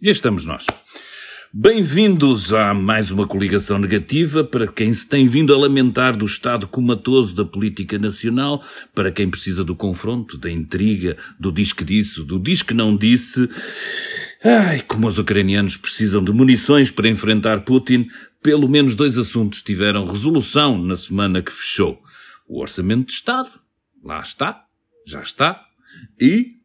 E estamos nós. Bem-vindos a mais uma coligação negativa para quem se tem vindo a lamentar do estado comatoso da política nacional, para quem precisa do confronto, da intriga, do diz que disse, do diz que não disse. Ai, como os ucranianos precisam de munições para enfrentar Putin, pelo menos dois assuntos tiveram resolução na semana que fechou. O Orçamento de Estado, lá está, já está, e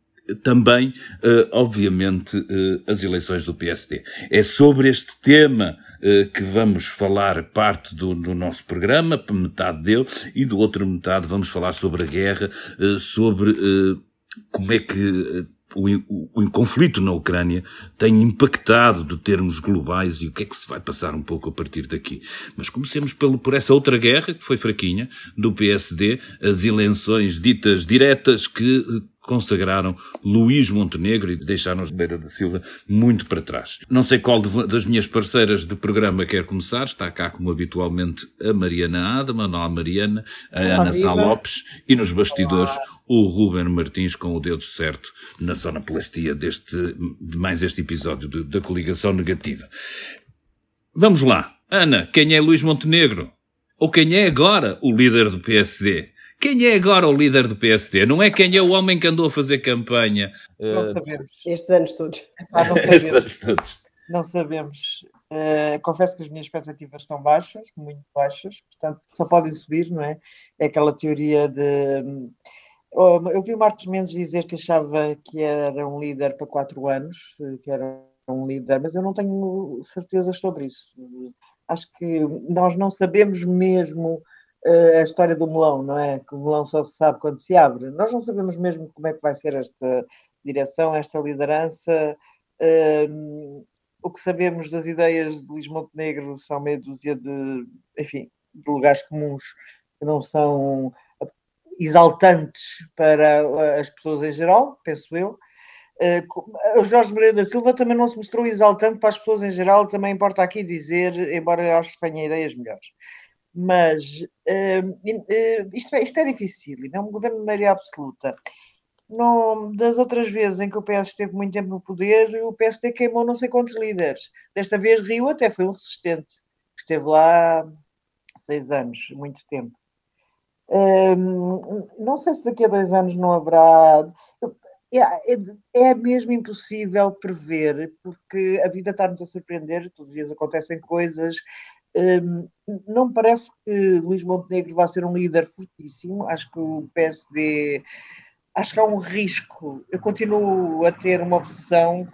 também, uh, obviamente, uh, as eleições do PSD. É sobre este tema uh, que vamos falar parte do, do, nosso programa, metade dele, e do outro metade vamos falar sobre a guerra, sobre como é que o, o, o, conflito na Ucrânia tem impactado de termos globais e o que é que se vai passar um pouco a partir daqui. Mas comecemos pelo, por essa outra guerra, que foi fraquinha, do PSD, as eleições ditas diretas que consagraram Luís Montenegro e deixaram Beira da Silva muito para trás. Não sei qual das minhas parceiras de programa quer começar. Está cá, como habitualmente, a Mariana Adama, a Mariana, a Olá, Ana Sá Lopes e nos bastidores Olá. o Ruben Martins com o dedo certo na sonoplastia deste, de mais este episódio de, da coligação negativa. Vamos lá. Ana, quem é Luís Montenegro? Ou quem é agora o líder do PSD? Quem é agora o líder do PSD? Não é quem é o homem que andou a fazer campanha? Não uh... sabemos. Estes anos todos. Ah, não sabemos. Estes anos todos. Não sabemos. Uh, confesso que as minhas expectativas estão baixas, muito baixas, portanto só podem subir, não é? É aquela teoria de. Oh, eu vi o Marcos Mendes dizer que achava que era um líder para quatro anos, que era um líder, mas eu não tenho certezas sobre isso. Acho que nós não sabemos mesmo a história do melão, não é? Que o melão só se sabe quando se abre. Nós não sabemos mesmo como é que vai ser esta direção, esta liderança. Uh, o que sabemos das ideias de Luís Montenegro são meia dúzia de, enfim, de lugares comuns que não são exaltantes para as pessoas em geral, penso eu. Uh, o Jorge Moreira da Silva também não se mostrou exaltante para as pessoas em geral, também importa aqui dizer, embora eu acho que tenha ideias melhores mas uh, isto, é, isto é difícil, é um governo de maioria absoluta. No, das outras vezes em que o PS esteve muito tempo no poder, o PSD queimou não sei quantos líderes. Desta vez Rio até foi um resistente, que esteve lá seis anos, muito tempo. Um, não sei se daqui a dois anos não haverá. É, é, é, mesmo impossível prever, porque a vida está-nos a surpreender, todos os dias acontecem coisas, não me parece que Luís Montenegro vá ser um líder fortíssimo. Acho que o PSD. Acho que há um risco. Eu continuo a ter uma opção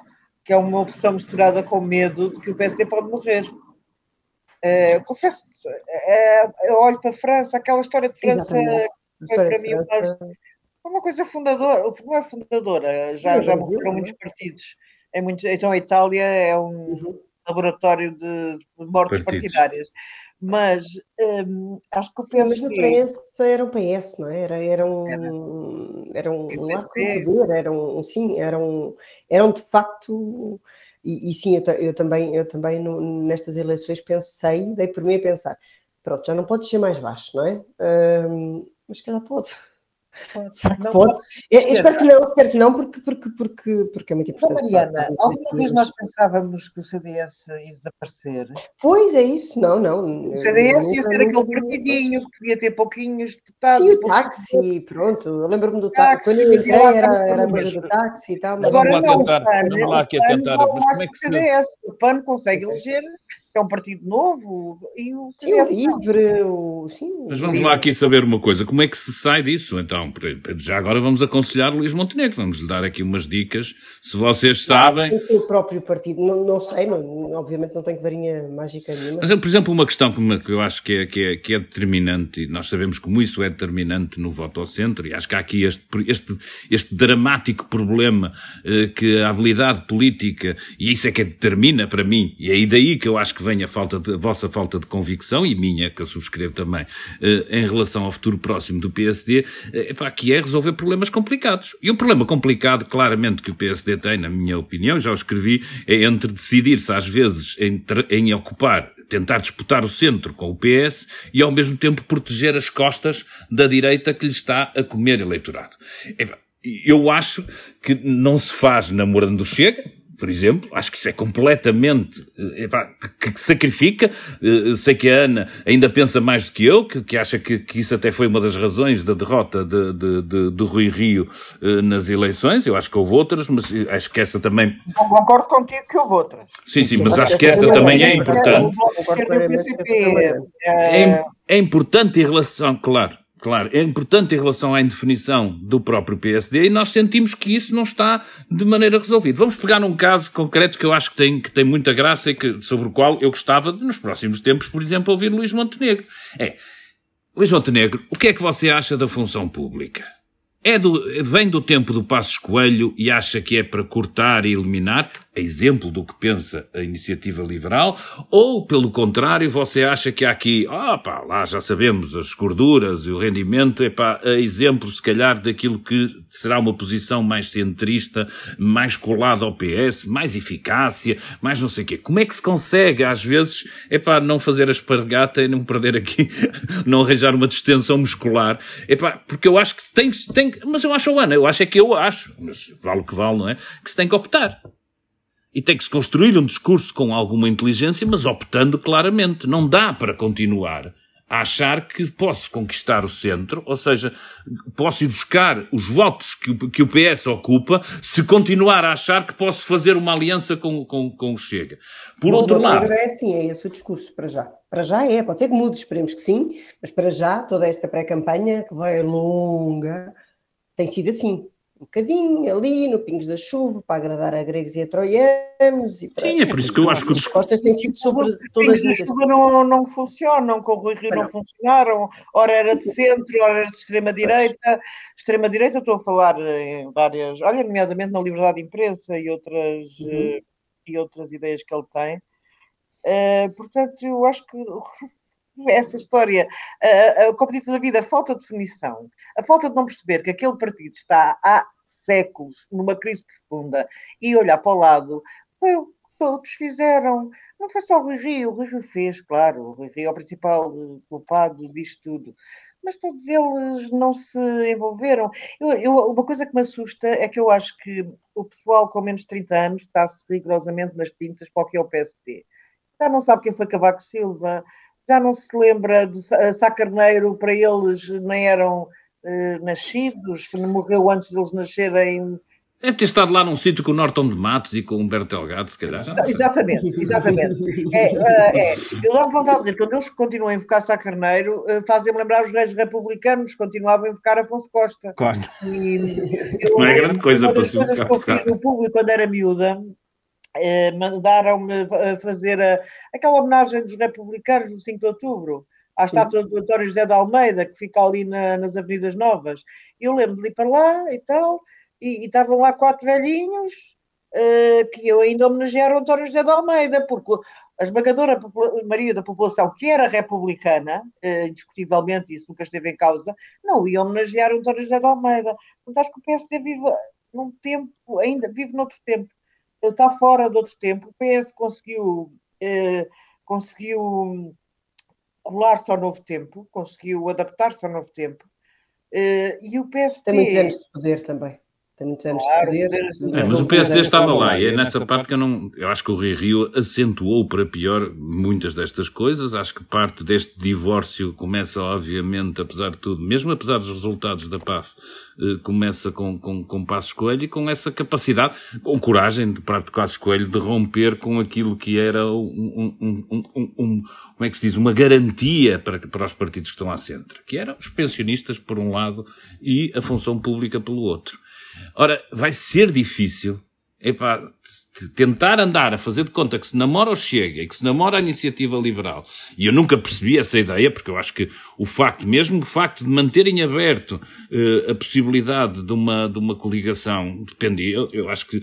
que é uma opção misturada com medo de que o PSD pode morrer. Uh, confesso, uh, eu olho para a França, aquela história de França foi para mim uma, uma coisa fundadora, não é fundadora, já, já morreram muitos partidos. É muito, então a Itália é um, uhum laboratório de, de mortes Partidos. partidárias. Mas um, acho que o PS. Mas no PS era o PS, não é? Era, era um. Era, um, um lado poder, eram, sim, eram, eram de facto. E, e sim, eu, eu, também, eu também no, nestas eleições pensei, dei por mim a pensar: pronto, já não pode ser mais baixo, não é? Um, mas que ela pode. Será que não pode? pode eu, eu espero que não, espero que não, porque, porque, porque, porque é muito importante. Então, Mariana, alguma vez nós pensávamos que o CDS ia desaparecer? Pois é isso, não, não. O CDS ia ser aquele partidinho que podia ter pouquinhos deputados. Sim, o táxi, pronto. Eu lembro-me do táxi. Quando eu entrei era, era a coisa do táxi e tal. Mas... Agora não, o PAN, vamos lá aqui a tentar. Mas como é que o CDS, o PAN consegue eleger é um partido novo e o sim, o livre, o, sim, Mas vamos lá aqui saber uma coisa, como é que se sai disso? Então, já agora vamos aconselhar Luís Montenegro, vamos lhe dar aqui umas dicas, se vocês sabem... O próprio partido, não, não sei, não, obviamente não tenho varinha mágica nenhuma. Mas, por exemplo, uma questão que eu acho que é, que, é, que é determinante, e nós sabemos como isso é determinante no voto ao centro, e acho que há aqui este, este, este dramático problema eh, que a habilidade política, e isso é que determina para mim, e é daí que eu acho que que vem a, falta de, a vossa falta de convicção, e minha, que eu subscrevo também, eh, em relação ao futuro próximo do PSD, eh, pá, que é resolver problemas complicados. E o problema complicado, claramente, que o PSD tem, na minha opinião, já o escrevi, é entre decidir-se, às vezes, em, ocupar tentar disputar o centro com o PS e ao mesmo tempo proteger as costas da direita que lhe está a comer eleitorado. Eu acho que não se faz namorando Chega, por exemplo, acho que isso é completamente eh, epá, que, que, sacrifica. Eu sei que a Ana ainda pensa mais do que eu, que, que acha que, que, isso até foi uma das razões da derrota de, de, de, de Rui Rio eh, nas eleições. Eu acho que houve outras, mas acho que essa também. Não concordo contigo que houve outras. Sim, sim, mas acho que essa também é importante. É, é importante em relação, claro Claro, é importante em relação à indefinição do próprio PSD e nós sentimos que isso não está de maneira resolvida. Vamos pegar num caso concreto que eu acho que tem, que tem muita graça e que, sobre o qual eu gostava, nos próximos tempos, por exemplo, ouvir Luís Montenegro. É, Luís Montenegro, o que é que você acha da função pública? É do, vem do tempo do Passos Coelho e acha que é para cortar e eliminar? Exemplo do que pensa a iniciativa liberal, ou, pelo contrário, você acha que há aqui, ah pá, lá já sabemos as gorduras e o rendimento, é pá, a exemplo, se calhar, daquilo que será uma posição mais centrista, mais colada ao PS, mais eficácia, mais não sei o quê. Como é que se consegue, às vezes, é pá, não fazer a espargata e não perder aqui, não arranjar uma distensão muscular? É pá, porque eu acho que tem que, tem, mas eu acho, Ana, eu acho é que eu acho, mas vale o que vale, não é? Que se tem que optar. E tem que se construir um discurso com alguma inteligência, mas optando claramente. Não dá para continuar a achar que posso conquistar o centro, ou seja, posso ir buscar os votos que o, que o PS ocupa, se continuar a achar que posso fazer uma aliança com, com, com o Chega. Por Bom, outro lado. É assim, é esse o discurso, para já. Para já é, pode ser que mude, esperemos que sim, mas para já, toda esta pré-campanha, que vai longa, tem sido assim um bocadinho ali no Pingos da Chuva para agradar a gregos e a troianos. E para, Sim, é por isso que eu acho que as respostas têm sido sobre todas as chuva não, não funcionam, com o Rui Rio não, não funcionaram, ora era de centro, ora era de extrema-direita. Extrema-direita, estou a falar em várias, olha, nomeadamente na liberdade de imprensa e outras, uhum. uh, e outras ideias que ele tem. Uh, portanto, eu acho que essa história, a, a, disse na vida, a falta de definição, a falta de não perceber que aquele partido está há séculos numa crise profunda e olhar para o lado, foi o que todos fizeram. Não foi só o Rui Rio, o Rui Rio fez, claro, o Rui Rio é o principal culpado disto tudo. Mas todos eles não se envolveram. Eu, eu, uma coisa que me assusta é que eu acho que o pessoal com menos de 30 anos está-se rigorosamente nas tintas para o que é o PSD. Já não sabe quem foi Cavaco Silva, já não se lembra de Sá Carneiro, para eles nem eram uh, nascidos, morreu antes deles nascerem. Deve ter estado lá num sítio com o Norton de Matos e com o Humberto Delgado, se calhar. Exatamente, exatamente. é, uh, é. Eu dou vontade de dizer, quando eles continuam a invocar Sá Carneiro, uh, fazem-me lembrar os reis republicanos, continuavam a invocar Afonso Costa. Costa. E, eu, não é grande coisa para se invocar. Uma das coisas que eu fiz no público quando era miúda, eh, mandaram-me fazer a, aquela homenagem dos republicanos do 5 de outubro, à Sim. estátua do António José de Almeida, que fica ali na, nas Avenidas Novas. Eu lembro de ir para lá e tal, e, estavam lá quatro velhinhos uh, que eu ainda homenagearam o António José de Almeida, porque a esmagadora maioria da população, que era republicana, uh, indiscutivelmente isso nunca esteve em causa, não ia homenagear o António José de Almeida. Portanto, acho que o PSD vive num tempo, ainda vive noutro tempo está fora de outro tempo. O PS conseguiu, eh, conseguiu colar-se ao novo tempo, conseguiu adaptar-se ao novo tempo. Eh, e o PSD. Tem muitos anos de poder também. Tem muitos anos claro, de poder. É, mas o PSD estava lá e é nessa parte que eu não. Eu acho que o Rui Rio acentuou para pior muitas destas coisas. Acho que parte deste divórcio começa, obviamente, apesar de tudo, mesmo apesar dos resultados da PAF, começa com, com, com Passos Coelho e com essa capacidade, com coragem de Passos Coelho de romper com aquilo que era um, um, um, um, como é que se diz, uma garantia para, para os partidos que estão à centro, que eram os pensionistas por um lado e a função pública pelo outro. Ora, vai ser difícil epá, tentar andar a fazer de conta que se namora o Chega e que se namora a iniciativa liberal. E eu nunca percebi essa ideia, porque eu acho que o facto, mesmo o facto de manterem aberto uh, a possibilidade de uma, de uma coligação, dependia, eu, eu, acho que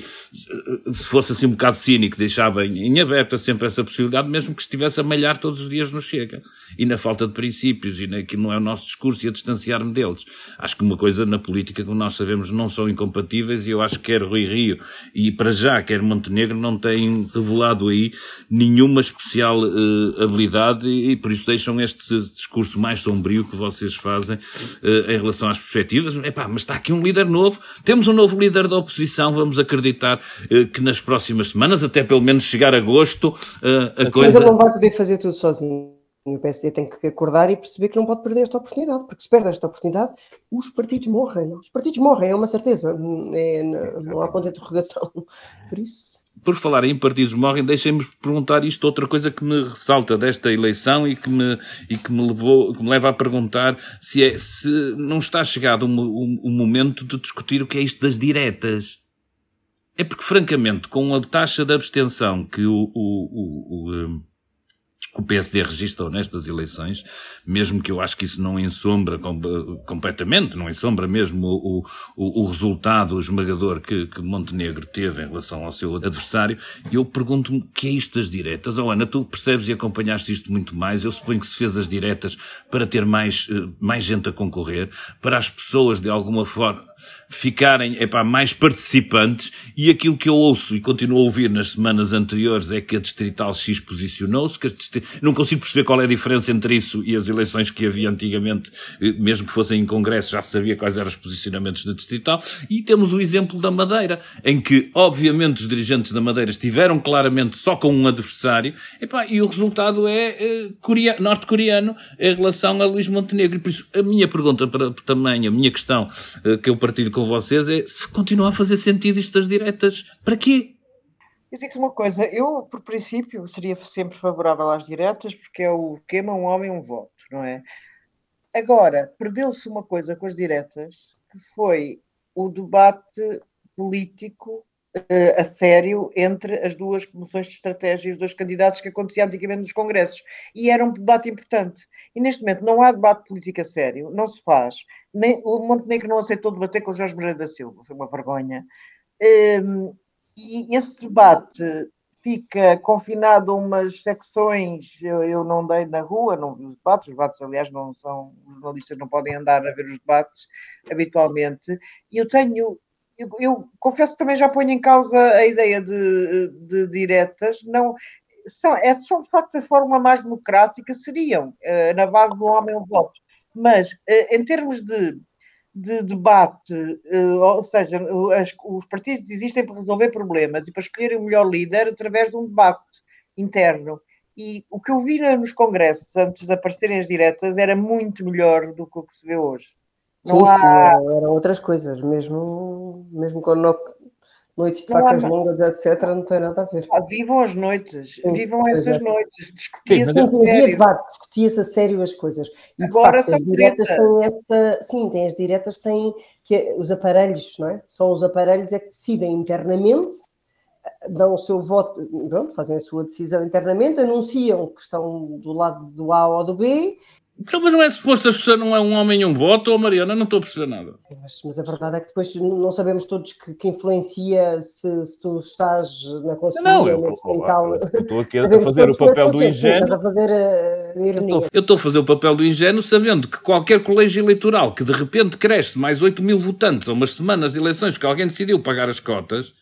se fosse assim um bocado cínico, deixava em, aberta sempre essa possibilidade, mesmo que estivesse a malhar todos os dias no Chega. E na falta de princípios, e naquilo não é o nosso discurso, e a distanciar-me deles. Acho que uma coisa na política, como nós sabemos, não são incompatíveis, e eu acho que quer Rui Rio e e para já, quer Montenegro, não tem revelado aí nenhuma especial uh, habilidade e, e, por isso deixam este discurso mais sombrio que vocês fazem uh, em relação às perspectivas. Epá, mas está aqui um líder novo, temos um novo líder da oposição, vamos acreditar uh, que nas próximas semanas, até pelo menos chegar a agosto, a mas coisa... Mas ele não vai poder fazer tudo sozinho. E o PSD tem que acordar e perceber que não pode perder esta oportunidade, porque se perde esta oportunidade, os partidos morrem. Os partidos morrem, é uma certeza, é, não há ponto de interrogação. Por isso. Por falar em partidos morrem, deixem-me perguntar isto, outra coisa que me ressalta desta eleição e que me, e que me, levou, que me leva a perguntar se, é, se não está chegado o um, um, um momento de discutir o que é isto das diretas. É porque, francamente, com a taxa de abstenção que o, o, o o PSD registrou nestas eleições, mesmo que eu acho que isso não ensombra completamente, não ensombra mesmo o, o, o resultado esmagador que, que, Montenegro teve em relação ao seu adversário, eu pergunto-me o que é isto das diretas? Oh Ana, tu percebes e acompanhaste isto muito mais, eu suponho que se fez as diretas para ter mais, eh, mais gente a concorrer, para as pessoas de alguma forma ficarem epá, mais participantes e aquilo que eu ouço e continuo a ouvir nas semanas anteriores é que a Distrital X posicionou-se, que não consigo perceber qual é a diferença entre isso e as eleições que havia antigamente, eh, mesmo que fossem em Congresso, já se sabia quais eram os posicionamentos da Distrital, e temos o exemplo da Madeira, em que, obviamente, os dirigentes da Madeira estiveram claramente só com um adversário, epá, e o resultado é eh, norte-coreano em relação a Luís Montenegro. E por isso, a minha pergunta para, também, a minha questão eh, que eu partilho com vocês é se continua a fazer sentido isto das diretas, para quê? Eu digo uma coisa, eu, por princípio, seria sempre favorável às diretas, porque é o queima um homem um voto, não é? Agora, perdeu-se uma coisa com as diretas, que foi o debate político a sério entre as duas promoções de estratégia e os dois candidatos que acontecia antigamente nos congressos. E era um debate importante. E neste momento não há debate político a sério, não se faz. Nem, o Montenegro não aceitou debater com Jorge Moreira da Silva, foi uma vergonha. Um, e esse debate fica confinado a umas secções, eu, eu, não dei na rua, não vi os debates, os debates, aliás, não são, os jornalistas não podem andar a ver os debates habitualmente, e eu tenho eu, eu, confesso que também já ponho em causa a ideia de, de diretas, não, são, é, são de facto a forma mais democrática, seriam, uh, na base do homem um voto, mas uh, em termos de, de debate, uh, ou seja, as, os partidos existem para resolver problemas e para escolher o melhor líder através de um debate interno. E o que eu vi nos congressos antes de aparecerem as diretas era muito melhor do que o que se vê hoje. Não sim, há... sim, eram outras coisas, mesmo, mesmo quando não, noites de facas há... longas, etc., não tem nada a ver. Ah, vivam as noites, sim, vivam essas é. noites, discutia-se a sério. Debate, discutia-se a sério as coisas. E Agora facto, as diretas têm essa, sim, tem as diretas têm que os aparelhos, não é? São os aparelhos é que decidem internamente dão o seu voto, pronto, fazem a sua decisão internamente, anunciam que estão do lado do A ou do B então, mas não é suposto as pessoas não é um homem e um voto, ou Mariana, não estou a perceber nada. Mas, mas, a verdade é que depois não sabemos todos que, que influencia se, se, tu estás na conselhia não, eu, eu, tal. Eu estou aqui a fazer o papel do ingênuo. A fazer a ironia. Eu estou a fazer o papel do ingênuo sabendo que qualquer colégio eleitoral que de repente cresce mais 8 mil votantes a umas semanas de eleições que alguém decidiu pagar as cotas,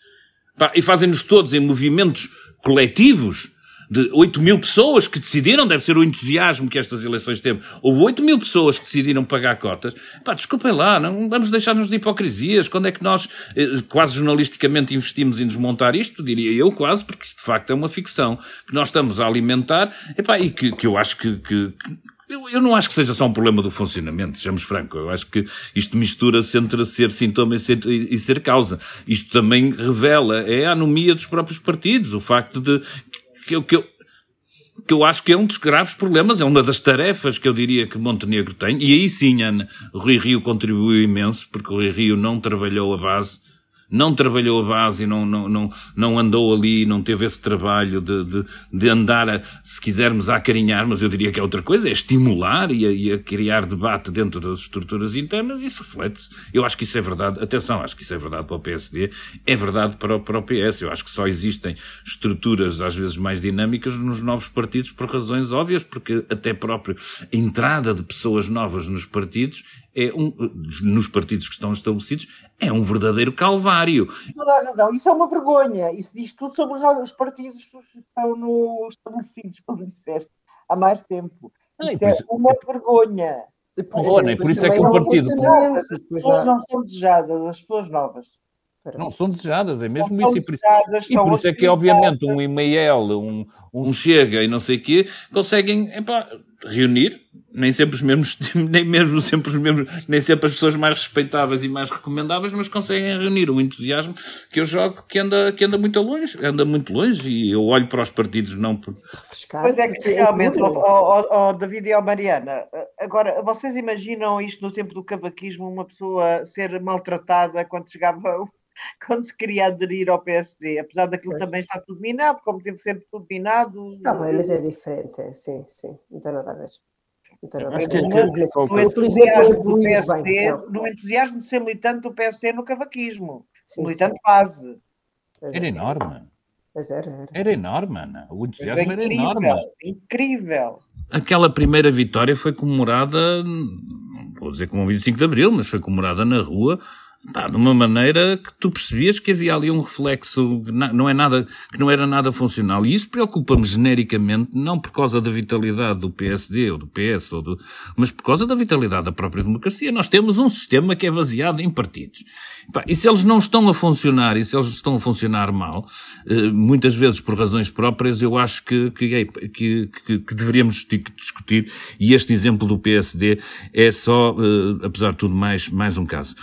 pá, e fazem-nos todos em movimentos coletivos, de 8 mil pessoas que decidiram, deve ser o entusiasmo que estas eleições teve. Houve 8 mil pessoas que decidiram pagar cotas. Pá, desculpem lá, não vamos deixar-nos de hipocrisias. Quando é que nós, eh, quase jornalisticamente, investimos em desmontar isto? Diria eu quase, porque isto de facto é uma ficção que nós estamos a alimentar epá, e que, que eu acho que, que, que eu, não acho que seja só um problema do funcionamento, sejamos francos. Eu acho que isto mistura-se entre ser sintoma e ser, e ser, causa. Isto também revela, é a anomia dos próprios partidos, o facto de que, que, eu, que eu acho que é um dos graves problemas, é uma das tarefas que eu diria que Montenegro tem, e aí sim, Ana, Rui Rio contribuiu imenso, porque o Rui Rio não trabalhou a base não trabalhou a base não, não, não, não andou ali, não teve esse trabalho de, de, de andar, a, se quisermos, a acarinhar, mas eu diria que é outra coisa, é estimular e a, e a criar debate dentro das estruturas internas e isso reflete-se. Eu acho que isso é verdade, atenção, acho que isso é verdade para o PSD, é verdade para o, para o PS. Eu acho que só existem estruturas, às vezes, mais dinâmicas nos novos partidos por razões óbvias, porque até próprio a entrada de pessoas novas nos partidos é um, nos partidos que estão estabelecidos, é um verdadeiro calvário. Toda a razão, isso é uma vergonha. Isso diz tudo sobre os, partidos que estão no, estabelecidos, como disseste, há mais tempo. Isso é uma vergonha. Por, é, por isso é que o partido. As pessoas não são desejadas, as pessoas novas. Não são desejadas, é mesmo isso. E por, e por isso é que, obviamente, um e-mail, um, um chega e não sei o quê, conseguem epá, reunir, nem sempre os mesmos, nem mesmo sempre os mesmos, nem sempre as pessoas mais respeitáveis e mais recomendáveis, mas conseguem reunir um entusiasmo que eu jogo que anda, que anda muito longe, anda muito longe e eu olho para os partidos não por... Pois é que realmente, oh, oh, oh, David e oh, Mariana, agora, vocês imaginam isto no tempo do cavaquismo, uma pessoa ser maltratada quando chegava quando se queria aderir ao PSD, apesar daquilo também estar tudo minado, como teve sempre tudo minado. Está bem, mas é diferente, é, sim, sim, não tem nada a ver. No, entusiasmo do PSD, no entusiasmo de ser militante do PSD no cavaquismo, sim, militante sim. base. Era enorme. Mas era, era. Era enorme, Ana. O entusiasmo era, incrível, era enorme. Incrível. Aquela primeira vitória foi comemorada, não vou dizer como 25 de Abril, mas foi comemorada na rua pá, de uma maneira que tu percebias que havia ali um reflexo que não, é nada, que não era nada funcional. E isso preocupa-me genericamente, não por causa da vitalidade do PSD ou do PS, ou do, mas por causa da vitalidade da própria democracia. Nós temos um sistema que é baseado em partidos. Pá, e se eles não estão a funcionar, e se eles estão a funcionar mal, eh, muitas vezes por razões próprias, eu acho que, que, é, que, que, que deveríamos discutir, e este exemplo do PSD é só, eh, apesar de tudo, mais, mais um caso.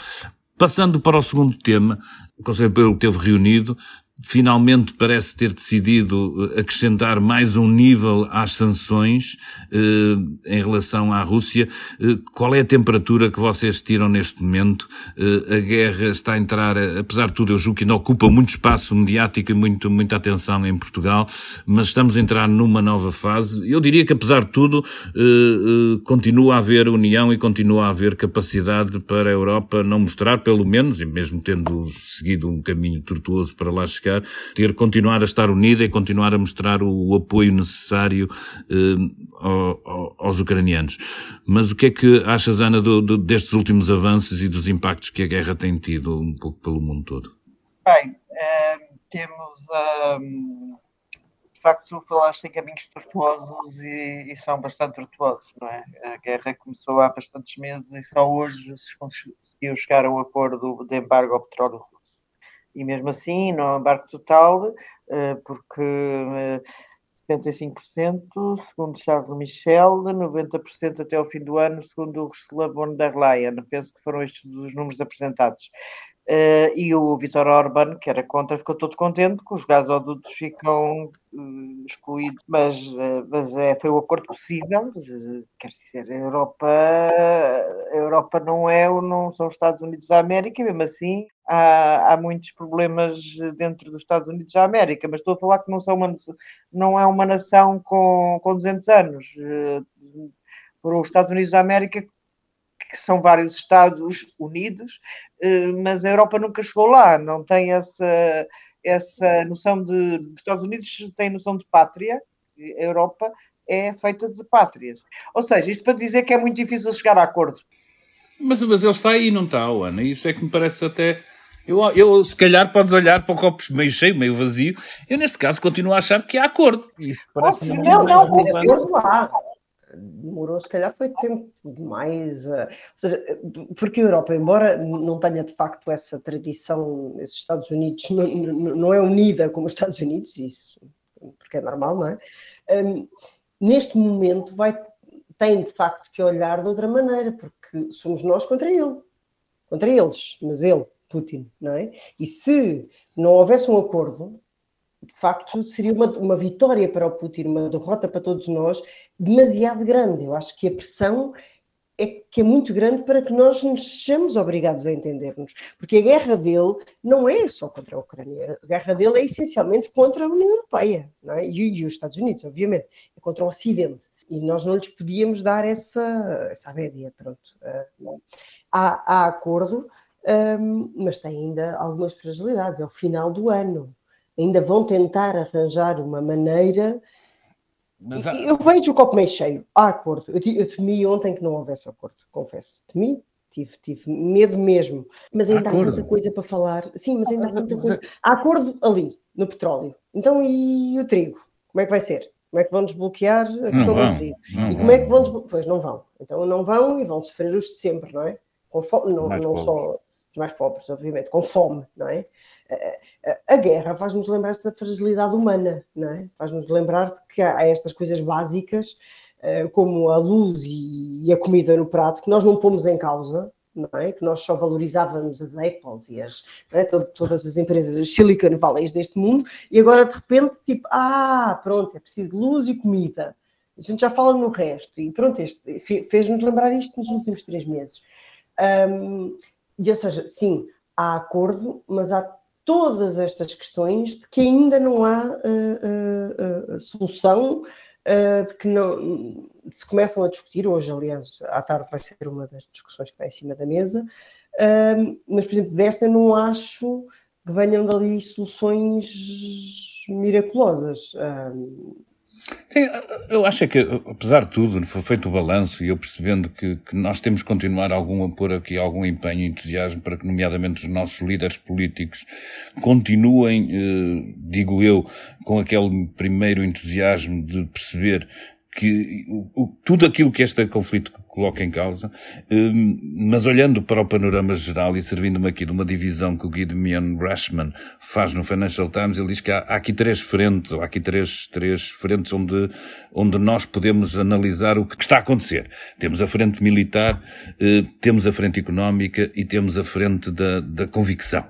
Passando para o segundo tema, o Conselho Europeu teve reunido, finalmente parece ter decidido eh, acrescentar mais um nível às sanções eh, em relação à Rússia. Eh, qual é a temperatura que vocês tiram neste momento? Eh, a guerra está a entrar, eh, apesar de tudo, eu julgo que ainda ocupa muito espaço mediático e muito, muita atenção em Portugal, mas estamos a entrar numa nova fase. Eu diria que, apesar de tudo, eh, continua a haver união e continua a haver capacidade para a Europa não mostrar, pelo menos, e mesmo tendo seguido um caminho tortuoso para lá chegar, ter continuar a estar unida e continuar a mostrar o, apoio necessário uh, aos ucranianos. Mas o que é que achas, Ana, do, do, destes últimos avanços e dos impactos que a guerra tem tido um pouco pelo mundo todo? Bem, uh, temos. Uh, de facto, falaste em caminhos tortuosos e, e, são bastante tortuosos, não é? A guerra começou há bastantes meses e só hoje se conseguiu chegar a um acordo de embargo ao petróleo russo e mesmo assim não embarque total, eh, porque 75%, eh, segundo Charles Michel, 90% até ao fim do ano, segundo Ursula von der Leyen. Penso que foram estes os números apresentados. Uh, e o Vitor Orban, que era contra, ficou todo contente que os gasodutos ficam uh, excluídos, mas, uh, mas é, foi o acordo possível. quer dizer, a Europa, a Europa não é não são os Estados Unidos da América, mesmo assim há, há muitos problemas dentro dos Estados Unidos da América, mas estou a falar que não, são uma, não é uma nação com, com 200 anos. Para os Estados Unidos da América que são vários Estados unidos, eh, mas a Europa nunca chegou lá, não tem essa, essa noção de. Os Estados Unidos têm noção de pátria, a Europa é feita de pátrias. Ou seja, isto para dizer que é muito difícil chegar a acordo. Mas, mas ele está aí e não está, Ana. Isso é que me parece até. Eu, eu, se calhar, podes olhar para o copo meio cheio, meio vazio. Eu, neste caso, continuo a achar que há acordo. Oh, não, não, com certeza há demorou, se calhar foi tempo demais. Uh, seja, porque a Europa, embora não tenha de facto essa tradição, esses Estados Unidos não, não é unida como os Estados Unidos, isso porque é normal, não é? Um, neste momento vai, tem de facto que olhar de outra maneira, porque somos nós contra ele, contra eles, mas ele, Putin, não é? E se não houvesse um acordo, de facto, seria uma, uma vitória para o Putin, uma derrota para todos nós, demasiado grande. Eu acho que a pressão é que é muito grande para que nós nos sejamos obrigados a entendermos. Porque a guerra dele não é só contra a Ucrânia, a guerra dele é essencialmente contra a União Europeia é? e, e, os Estados Unidos, obviamente, é contra o Ocidente. E nós não lhes podíamos dar essa, essa média. Pronto. Uh, há, há acordo, um, mas tem ainda algumas fragilidades. É o final do ano ainda vão tentar arranjar uma maneira. Mas. Eu vejo o copo meio cheio. Há acordo. Eu, eu temi ontem que não houvesse acordo, confesso. Temi tive, tive medo mesmo. Mas ainda há, há tanta coisa para falar. Sim, mas ainda há tanta coisa. Há acordo ali, no petróleo. Então, e o trigo? Como é que vai ser? Como é que vão desbloquear a questão do trigo? E como é que vão desbloquear? Pois não vão. Então não vão e vão sofrer os de sempre, não é? Com fome, não, não só os mais pobres, obviamente, com fome, não é? A guerra faz-nos lembrar esta fragilidade humana, não é? Faz-nos lembrar que há estas coisas básicas, eh, como a luz e a comida no prato, que nós não pomos em causa, não é? que nós só valorizávamos as Apples e as, é? todas as empresas, as Silicon Valleys deste mundo, e agora de repente, tipo, ah, pronto, é preciso luz e comida. A gente já fala no resto, e pronto, fez-nos lembrar isto nos últimos três meses. Um, e, ou seja, sim, há acordo, mas há todas estas questões de que ainda não há uh, uh, solução uh, de que não, se começam a discutir, hoje, aliás, à tarde vai ser uma das discussões que está em cima da mesa, mas, por exemplo, desta não acho que venham dali soluções miraculosas. Sim, eu acho que, apesar de tudo, foi feito o balanço e eu percebendo que, que, nós temos que continuar algum, a pôr aqui algum empenho e entusiasmo para que, nomeadamente, os nossos líderes políticos continuem, eh, digo eu, com aquele primeiro entusiasmo de perceber que o, tudo aquilo que este conflito coloca em causa, um, mas olhando para o panorama geral e servindo-me aqui de uma divisão que o Gideon Rashman faz no Financial Times, ele diz que há, há, aqui três frentes, ou há aqui três, três frentes onde, onde nós podemos analisar o que está a acontecer. Temos a frente militar, uh, temos a frente económica e temos a frente da, da convicção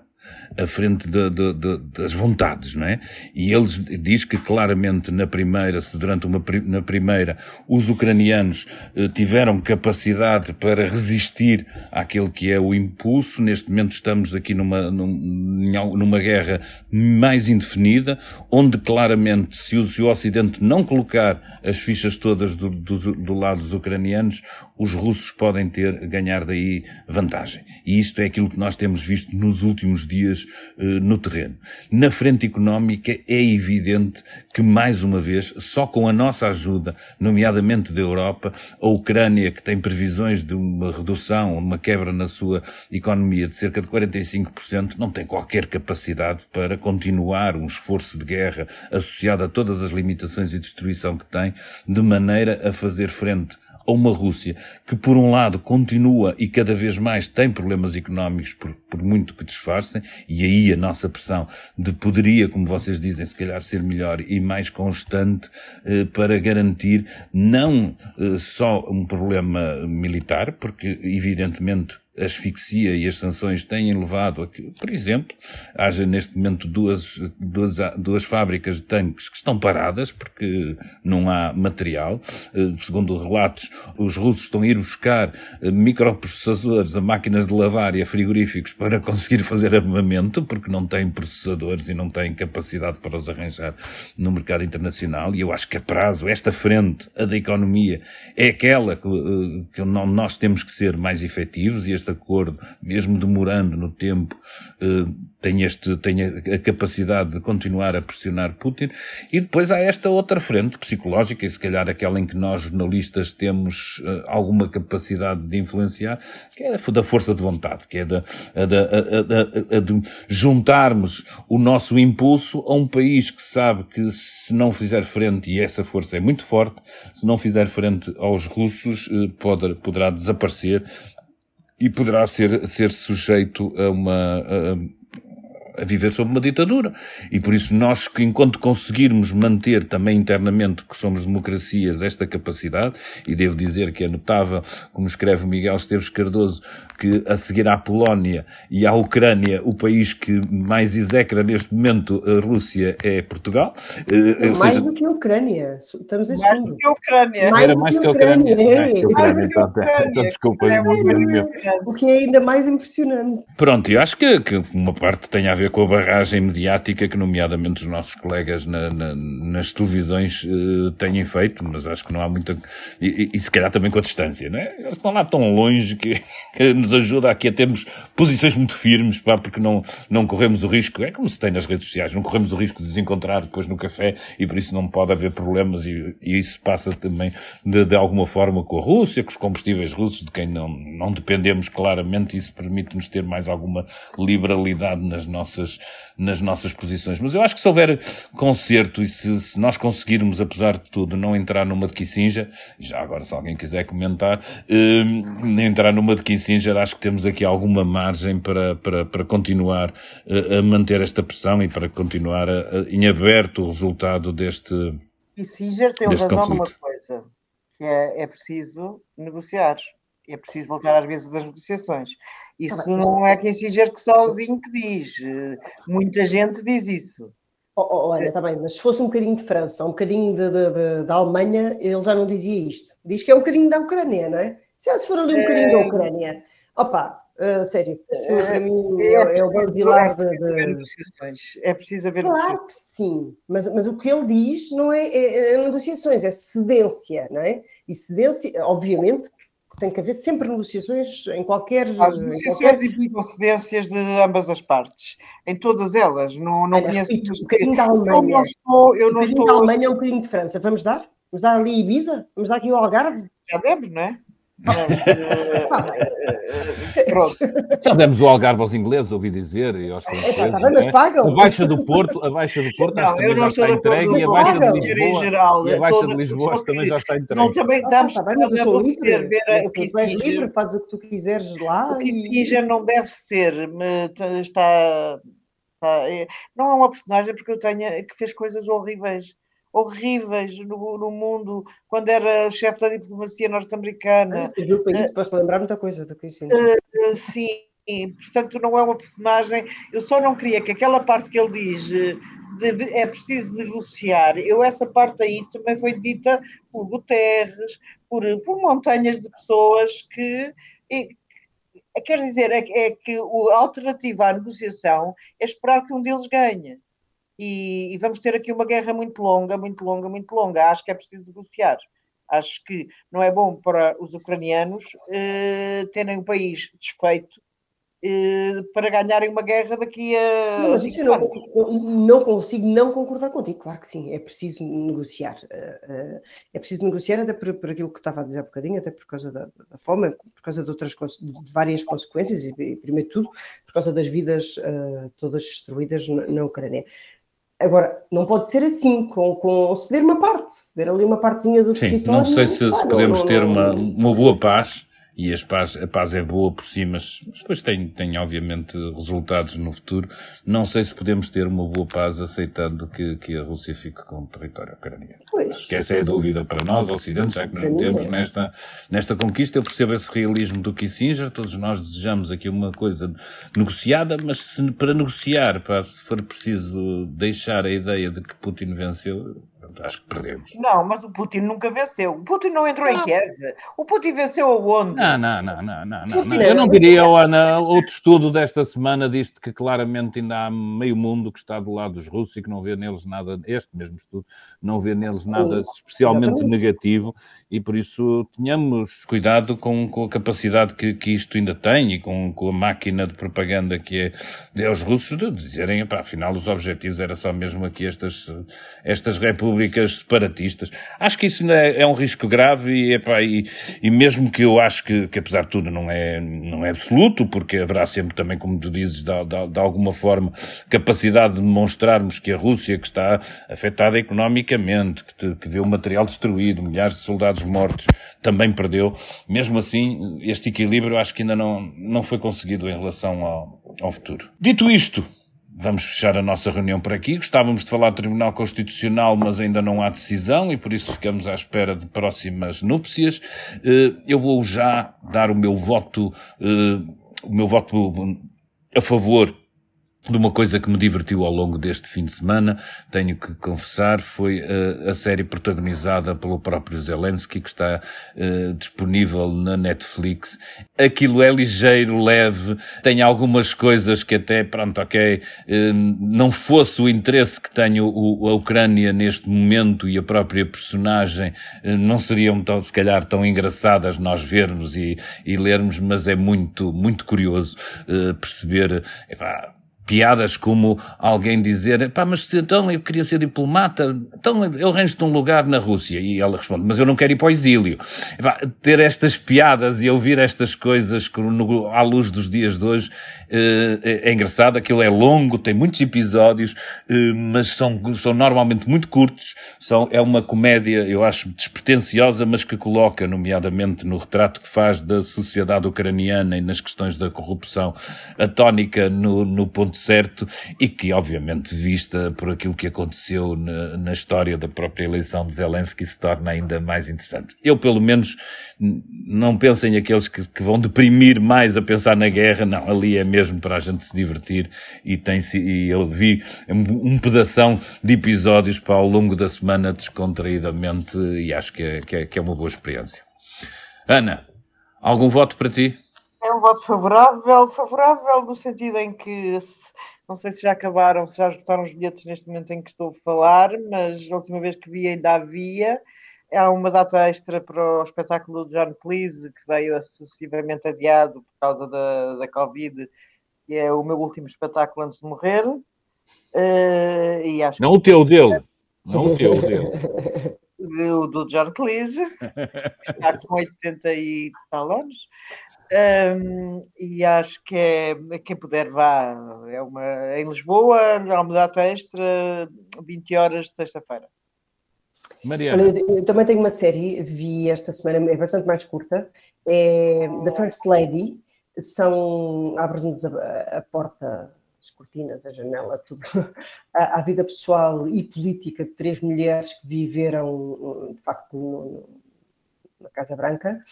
à frente de, de, de, das vontades, não é? E eles diz que claramente na primeira, se durante uma na primeira os ucranianos eh, tiveram capacidade para resistir àquele que é o impulso, neste momento estamos aqui numa, numa guerra mais indefinida, onde claramente se o, se o Ocidente não colocar as fichas todas do, do, do lado dos ucranianos, os russos podem ter, ganhar daí vantagem. E isto é aquilo que nós temos visto nos últimos dias eh, no terreno. Na frente económica é evidente que, mais uma vez, só com a nossa ajuda, nomeadamente da Europa, a Ucrânia, que tem previsões de uma redução, uma quebra na sua economia de cerca de 45%, não tem qualquer capacidade para continuar um esforço de guerra associado a todas as limitações e destruição que tem, de maneira a fazer frente a uma Rússia que, por um lado, continua e cada vez mais tem problemas económicos, por, por muito que disfarcem, e aí a nossa pressão de poderia, como vocês dizem, se calhar ser melhor e mais constante eh, para garantir não eh, só um problema militar, porque evidentemente asfixia e as sanções têm levado a que, por exemplo, haja neste momento duas, duas, duas fábricas de tanques que estão paradas porque não há material. Eh, segundo relatos, os russos estão a ir buscar eh, microprocessadores a máquinas de lavar e a frigoríficos para conseguir fazer armamento porque não têm processadores e não têm capacidade para os arranjar no mercado internacional. E eu acho que a prazo, esta frente, a da economia, é aquela que, eh, que nós temos que ser mais efetivos e este acordo, mesmo demorando no tempo, eh, tem, este, tem a, capacidade de continuar a pressionar Putin. E depois há esta outra frente psicológica, e se calhar aquela em que nós jornalistas temos eh, alguma capacidade de influenciar, que é da força de vontade, que é da, a, a, a de juntarmos o nosso impulso a um país que sabe que se não fizer frente, e essa força é muito forte, se não fizer frente aos russos, eh, pode, poderá desaparecer e poderá ser, ser sujeito a uma, a, a viver sob uma ditadura. E por isso nós, que enquanto conseguirmos manter também internamente que somos democracias esta capacidade, e devo dizer que é notável, como escreve Miguel Esteves Cardoso, que a seguir à Polónia e à Ucrânia, o país que mais execra neste momento a Rússia é Portugal. Eh, mais seja... do que a Ucrânia. Estamos em Mais do que a Ucrânia. Mais Era mais do que a Ucrânia. Então, desculpa, o que é ainda mais impressionante. Pronto, eu acho que, que uma parte tem a ver com a barragem mediática que, nomeadamente, os nossos colegas na, na, nas televisões uh, têm feito, mas acho que não há muita. E, e, se calhar também com a distância, não é? Eles estão lá tão longe que, que nos ajuda aqui a termos posições muito firmes, pá, porque não, não corremos o risco. É como se tem nas redes sociais, não corremos o risco de desencontrar depois no café e por isso não pode haver problemas e, e isso passa também de, de alguma forma com a Rússia, com os combustíveis russos, de quem não, não dependemos claramente, isso permite-nos ter mais alguma liberalidade nas nossas, nas nossas posições. Mas eu acho que se houver conserto e se, se nós conseguirmos, apesar de tudo, não entrar numa de Kissinger, já agora se alguém quiser comentar, eh, entrar numa de Kissinger, acho que temos aqui alguma margem para, para, para continuar a, a manter esta pressão e para continuar a, a, em aberto o resultado deste. Kissinger tem razão conflito. numa coisa, que é, é preciso negociar é preciso voltar às vezes das negociações. Isso tá não é quem Singer que sozinho que diz. Muita gente diz isso. Oh, oh, olha, está bem, mas se fosse um bocadinho de França, um bocadinho de, de, de, da Alemanha, ele já não dizia isto. Diz que é um bocadinho da Ucrânia, não é? Se for ali um bocadinho é... da Ucrânia, opa, uh, sério, isso é, para mim é, é, o basilar de, negociações. É preciso haver claro que sim, mas, mas o que ele diz não é, é, é negociações, é cedência, não é? E cedência, obviamente, tem que haver sempre negociações em qualquer. As negociações qualquer... implicam cedências de ambas as partes, em todas elas. Não, não Olha, conheço. Um bocadinho da Alemanha. Eu não estou. Eu não estou... da Alemanha é um bocadinho de França. Vamos dar? Vamos dar ali Ibiza? Vamos dar aqui o Algarve? Já demos, não é? Já demos o Algarve aos ingleses, ouvi dizer, e aos franceses. É, tá é? pagam. A Baixa do Porto, a Baixa do Porto não, acho que já está entregue e a Baixa de Lisboa, geral, e a Baixa de Lisboa também já está entregue. Não, também estamos ah, tá, mas eu sou livre, ver o que tu és livre, faz o que tu quiseres lá. O que e... não deve ser, está, está, é, não é uma personagem porque eu tenho que fez coisas horríveis horríveis no, no mundo quando era chefe da diplomacia norte-americana. Serviu ah, para isso, para relembrar muita coisa do que isso. Uh, sim, portanto não é uma personagem. Eu só não queria que aquela parte que ele diz de, é preciso negociar. Eu essa parte aí também foi dita por Guterres, por, por montanhas de pessoas que e, quer dizer, é, é que a alternativa à negociação é esperar que um deles ganhe e, e, vamos ter aqui uma guerra muito longa, muito longa, muito longa. Acho que é preciso negociar. Acho que não é bom para os ucranianos eh, terem o país desfeito eh, para ganharem uma guerra daqui a. Não, mas isso eu não, não, consigo não concordar contigo. Claro que sim, é preciso negociar. Uh, é preciso negociar até por, por, aquilo que estava a dizer há bocadinho, até por causa da, da fome, por causa de outras de várias consequências e, primeiro de tudo, por causa das vidas todas destruídas na, na Ucrânia. Agora, não pode ser assim, com, com ceder uma parte, ceder ali uma partezinha do Sim, território. Não sei se, se podemos não, ter uma, uma boa paz e a paz, a paz é boa por si, mas, depois tem, tem obviamente resultados no futuro. Não sei se podemos ter uma boa paz aceitando que, que a Rússia fique com o território ucraniano. Pois. Acho que essa é a dúvida para nós, ocidentes, já que nos metemos nesta, nesta conquista. Eu percebo esse realismo do Kissinger, todos nós desejamos aqui uma coisa negociada, mas se para negociar, para, se for preciso deixar a ideia de que Putin venceu, acho que perdemos. Não, mas o Putin nunca venceu. O Putin não entrou não. em Kiev. O Putin venceu aonde? Não, não, não, não, não. não. Eu não diria, Ana, outro estudo desta semana diz que claramente ainda há meio mundo que está do lado dos russos e que não vê neles nada, este mesmo estudo, não vê neles nada Sim, especialmente exatamente. negativo e por isso tenhamos cuidado com, com a capacidade que, que isto ainda tem e com, com a máquina de propaganda que é, é os russos de dizerem, para afinal os objetivos era só mesmo aqui estas, estas repúblicas separatistas. Acho que isso é, é um risco grave e, epá, e, e mesmo que eu acho que, que apesar de tudo não é, não é absoluto, porque haverá sempre também, como tu dizes, de, de, de alguma forma capacidade de demonstrarmos que a Rússia que está afetada economicamente, que, te, que o material destruído, milhares de soldados mortos, também perdeu. Mesmo assim, este equilíbrio acho que ainda não, não foi conseguido em relação ao, ao futuro. Dito isto, Vamos fechar a nossa reunião por aqui. Gostávamos de falar do Tribunal Constitucional, mas ainda não há decisão e por isso ficamos à espera de próximas núpcias. Eh, eu vou já dar o meu voto, eh, o meu voto a favor de uma coisa que me divertiu ao longo deste fim de semana, tenho que confessar, foi uh, a série protagonizada pelo próprio Zelensky, que está uh, disponível na Netflix. Aquilo é ligeiro, leve, tem algumas coisas que até, pronto, ok, uh, não fosse o interesse que tem o, a Ucrânia neste momento e a própria personagem, não seriam tão, se calhar tão engraçadas nós vermos e, e lermos, mas é muito, muito curioso perceber, epá, piadas como alguém dizer, pá, mas então eu queria ser diplomata, então eu arranjo-te um lugar na Rússia. E ela responde, mas eu não quero ir para o exílio. Pá, ter estas piadas e ouvir estas coisas à luz dos dias de hoje eh, é, é engraçado, aquilo é longo, tem muitos episódios, eh, mas são, são normalmente muito curtos, são, é uma comédia, eu acho, despretensiosa, mas que coloca, nomeadamente no retrato que faz da sociedade ucraniana e nas questões da corrupção, a tónica no, no ponto certo e que, obviamente, vista por aquilo que aconteceu na, na história da própria eleição de Zelensky, se torna ainda mais interessante. Eu, pelo menos, não penso em aqueles que, que vão deprimir mais a pensar na guerra, não, ali é mesmo para a gente se divertir e, tem e eu vi um pedação de episódios para ao longo da semana descontraídamente e acho que é, que é, que é uma boa experiência. Ana, algum voto para ti? É um voto favorável, favorável no sentido em que não sei se já acabaram, se já esgotaram os bilhetes neste momento em que estou a falar, mas a última vez que vi ainda havia. Há uma data extra para o espetáculo de John Cleese, que veio sucessivamente adiado por causa da, da Covid que é o meu último espetáculo antes de morrer. Uh, e acho não que... o teu dele, não o teu dele. O do John Cleese, que está com 80 e tal anos. Um, e acho que é quem puder vá. É uma, em Lisboa, há uma data extra, 20 horas de sexta-feira. Mariana. eu também tenho uma série, vi esta semana, é bastante mais curta, é The First Lady, são abre-nos a, a, porta, as cortinas, a janela, tudo, à, à, vida pessoal e política de três mulheres que viveram, de facto, no, na Casa Branca,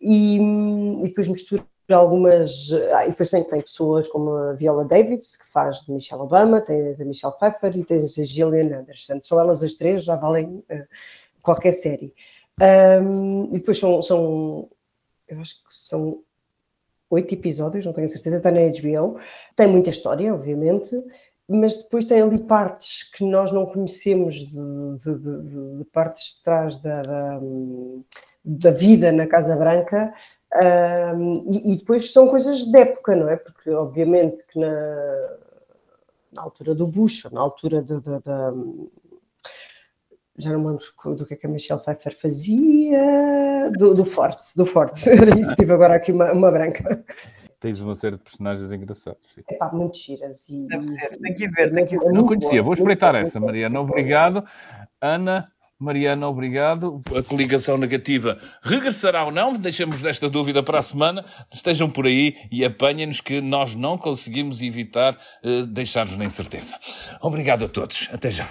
e, e depois mistura algumas. Ah, e depois tem, tem pessoas como a Viola Davids, que faz de Michelle Obama, tens a Michelle Pfeiffer e tens a Gillian Anderson. São elas as três, já valem uh, qualquer série. Um, e depois são, são, eu acho que são oito episódios, não tenho certeza, está na HBO. Tem muita história, obviamente, mas depois tem ali partes que nós não conhecemos de, de, de, de partes de trás da, da, da, vida na Casa Branca. Um, e, e, depois são coisas de época, não é? Porque, obviamente, que na, na altura do Bush, na altura da já não me lembro do que é que a Michelle Pfeiffer fazia, do, do Forte, do Forte, era isso, tive agora aqui uma, uma branca. Tens uma série de personagens engraçados. É pá, muito giras. E, tem que ver, tem que ver. Não conhecia, vou espreitar essa, Mariana, obrigado. Ana, Mariana, obrigado. A coligação negativa regressará ou não? Deixamos desta dúvida para a semana. Estejam por aí e apanhem-nos que nós não conseguimos evitar uh, deixar-vos na incerteza. Obrigado a todos. Até já.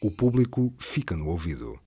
O público fica no ouvido.